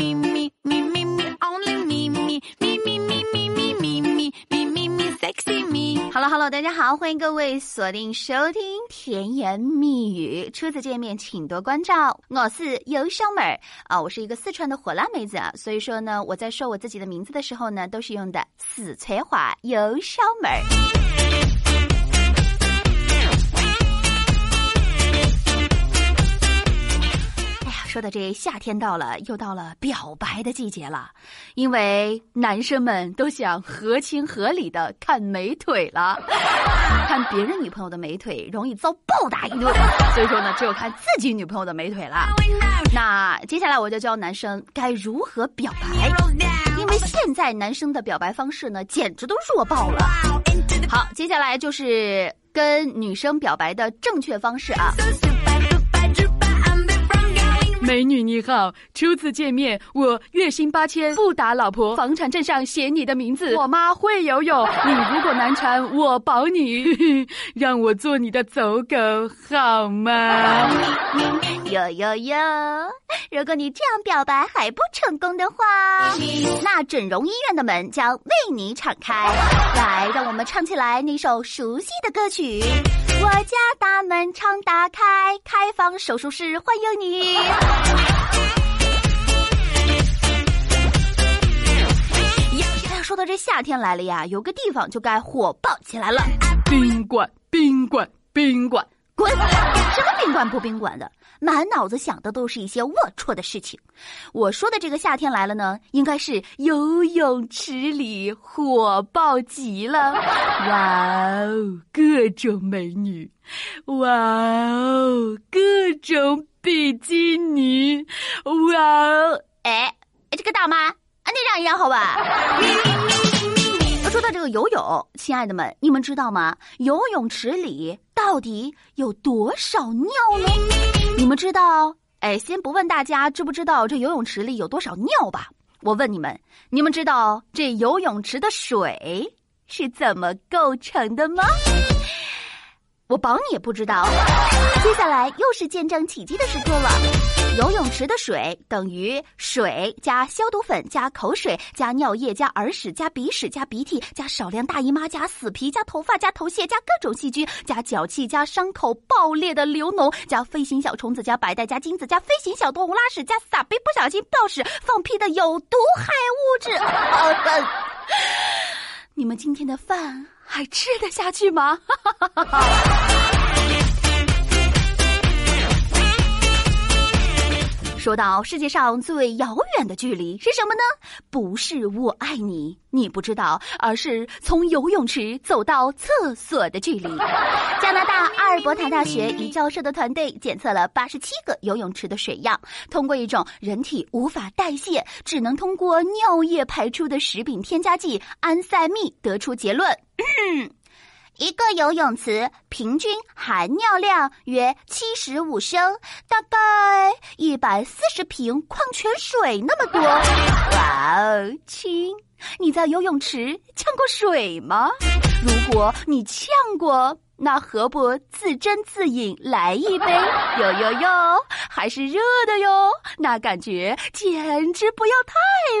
咪咪咪咪咪 only 咪咪咪咪咪咪咪咪咪咪咪 sexy me. Hello Hello，大家好，欢迎各位锁定收听甜言蜜语。初次见面，请多关照。我是尤小妹儿啊，我是一个四川的火辣妹子啊，所以说呢，我在说我自己的名字的时候呢，都是用的四川话尤小妹儿。说的这夏天到了，又到了表白的季节了，因为男生们都想合情合理的看美腿了，看别人女朋友的美腿容易遭暴打一顿，所以说呢，只有看自己女朋友的美腿了。那接下来我就教男生该如何表白，因为现在男生的表白方式呢，简直都弱爆了。好，接下来就是跟女生表白的正确方式啊。美女你好，初次见面，我月薪八千，不打老婆，房产证上写你的名字，我妈会游泳，你如果难缠，我保你，让我做你的走狗好吗？有有有，如果你这样表白还不成功的话，那整容医院的门将为你敞开。来，让我们唱起来那首熟悉的歌曲。我家大门常打开，开放手术室欢迎你。这夏天来了呀，有个地方就该火爆起来了。宾馆，宾馆，宾馆，滚！什么宾馆不宾馆的？满脑子想的都是一些龌龊的事情。我说的这个夏天来了呢，应该是游泳池里火爆极了。哇哦，各种美女！哇哦，各种比基尼！哇哦，哎哎，这个大妈，啊，你让一让好吧。说到这个游泳，亲爱的们，你们知道吗？游泳池里到底有多少尿呢？你们知道？哎，先不问大家知不知道这游泳池里有多少尿吧，我问你们，你们知道这游泳池的水是怎么构成的吗？我保你也不知道。接下来又是见证奇迹的时刻了。游泳池的水等于水加消毒粉加口水加尿液加耳屎加鼻屎加鼻涕加少量大姨妈加死皮加头发加头屑加各种细菌加脚气加伤口爆裂的流脓加飞行小虫子加白带加精子加飞行小动物拉屎加撒贝不小心爆屎放屁的有毒害物质。你们今天的饭还吃得下去吗？哈哈哈哈哈说到世界上最遥远的距离是什么呢？不是我爱你，你不知道，而是从游泳池走到厕所的距离。加拿大阿尔伯塔大学一教授的团队检测了八十七个游泳池的水样，通过一种人体无法代谢、只能通过尿液排出的食品添加剂安赛蜜，得出结论。一个游泳池平均含尿量约七十五升，大概一百四十瓶矿泉水那么多。哇哦，亲，你在游泳池呛过水吗？如果你呛过，那何不自斟自饮来一杯？哟哟哟，还是热的哟，那感觉简直不要太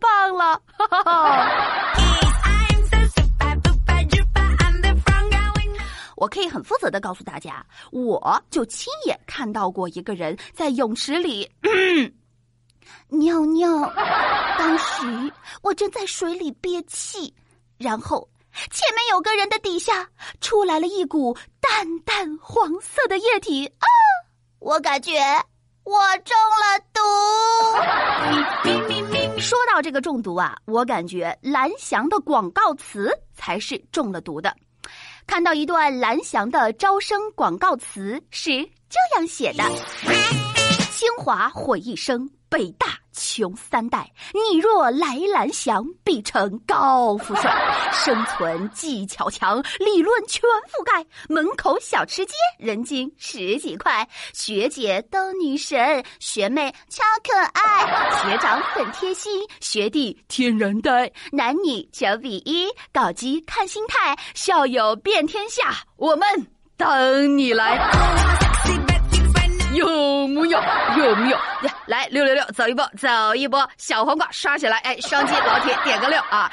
棒了！哈哈哈。我可以很负责的告诉大家，我就亲眼看到过一个人在泳池里 尿尿。当时我正在水里憋气，然后前面有个人的底下出来了一股淡淡黄色的液体啊！我感觉我中了毒。说到这个中毒啊，我感觉蓝翔的广告词才是中了毒的。看到一段蓝翔的招生广告词是这样写的：“啊华毁一生，北大穷三代。你若来蓝翔，必成高富帅。生存技巧强，理论全覆盖。门口小吃街，人均十几块。学姐都女神，学妹超可爱，学长很贴心，学弟天然呆。男女九比一，搞基看心态，校友遍天下。我们等你来。”有木有？有木有？来来六六六，走一波，走一波，小黄瓜刷起来，哎，双击老铁点个六啊！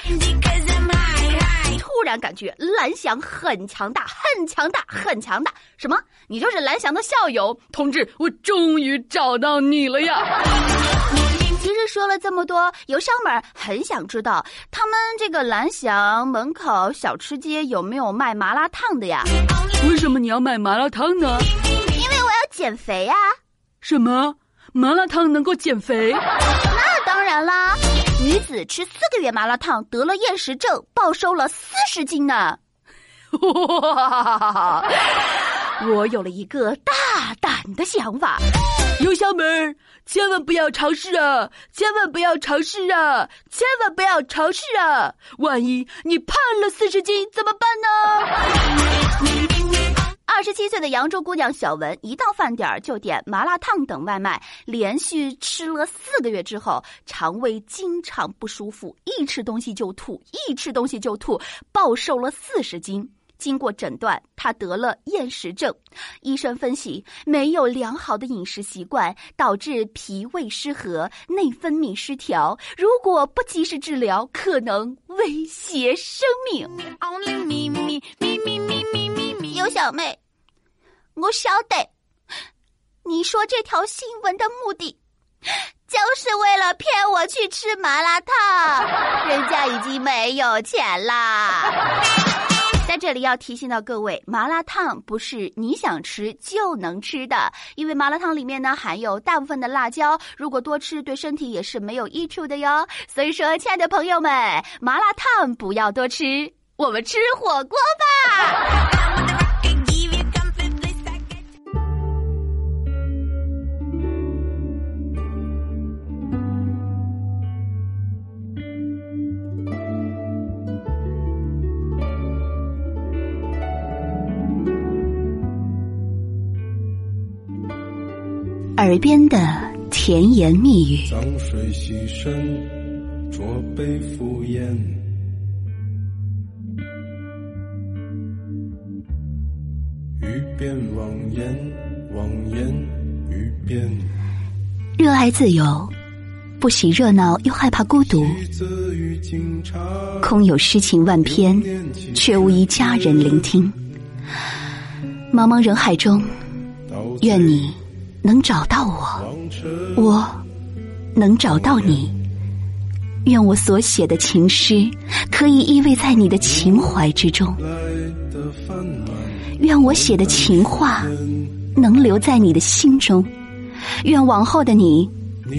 突然感觉蓝翔很强大，很强大，很强大。什么？你就是蓝翔的校友？同志，我终于找到你了呀！其实说了这么多，邮箱们很想知道，他们这个蓝翔门口小吃街有没有卖麻辣烫的呀？为什么你要卖麻辣烫呢？减肥啊！什么？麻辣烫能够减肥？那当然啦！女子吃四个月麻辣烫得了厌食症，暴瘦了四十斤呢！哇！我有了一个大胆的想法，油箱门千万不要尝试啊！千万不要尝试啊！千万不要尝试啊！万一你胖了四十斤怎么办呢？二十七岁的扬州姑娘小文，一到饭点儿就点麻辣烫等外卖，连续吃了四个月之后，肠胃经常不舒服，一吃东西就吐，一吃东西就吐，暴瘦了四十斤。经过诊断，她得了厌食症。医生分析，没有良好的饮食习惯，导致脾胃失和、内分泌失调。如果不及时治疗，可能威胁生命。有小妹。我晓得，你说这条新闻的目的，就是为了骗我去吃麻辣烫。人家已经没有钱啦。在这里要提醒到各位，麻辣烫不是你想吃就能吃的，因为麻辣烫里面呢含有大部分的辣椒，如果多吃对身体也是没有益处的哟。所以说，亲爱的朋友们，麻辣烫不要多吃，我们吃火锅吧。耳边的甜言蜜语，脏水洗身，浊杯敷衍。欲辨妄言，妄言欲辨。热爱自由，不喜热闹，又害怕孤独。空有诗情万篇，却无一佳人聆听。茫茫人海中，愿你。能找到我，我能找到你。愿我所写的情诗可以依偎在你的情怀之中。愿我写的情话能留在你的心中。愿往后的你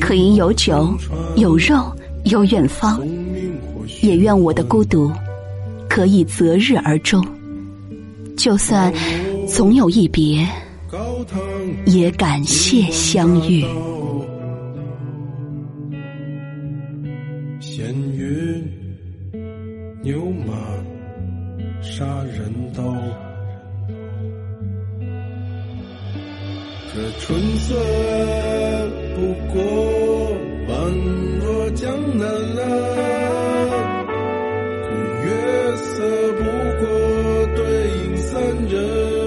可以有酒有肉有远方。也愿我的孤独可以择日而终。就算总有一别。也感谢相遇。闲云牛马杀人刀，这春色不过宛若江南啊，月色不过对影三人。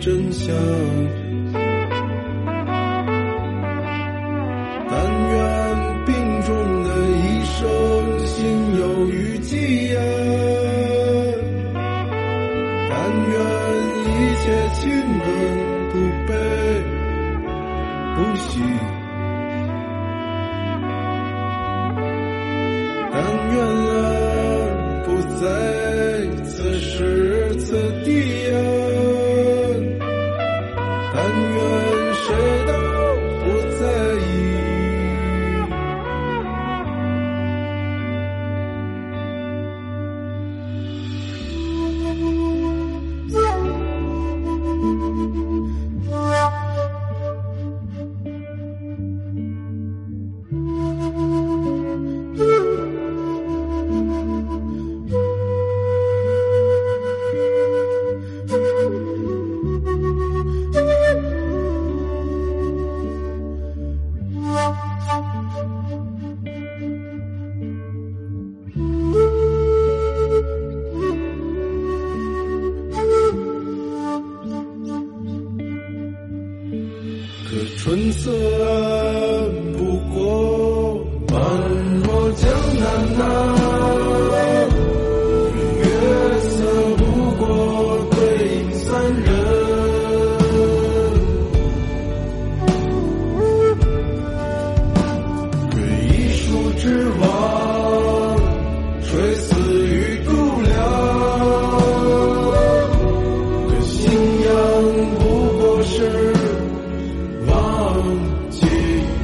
真相。但愿病中的一生心有余悸呀。但愿一切亲吻不悲。不喜，但愿啊，不在此时此地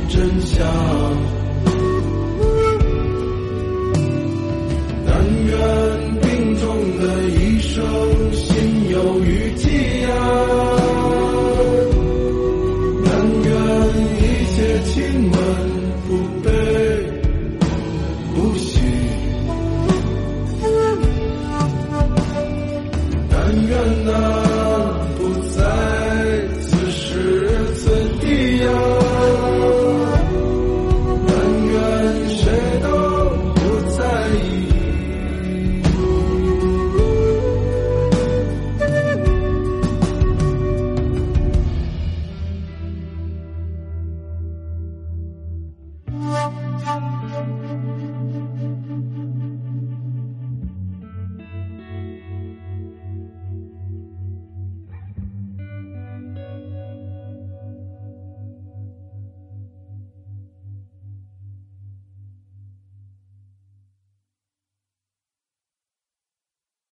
真相。但愿病重的一生心有余悸呀。但愿一切亲吻不悲不喜。但愿呢？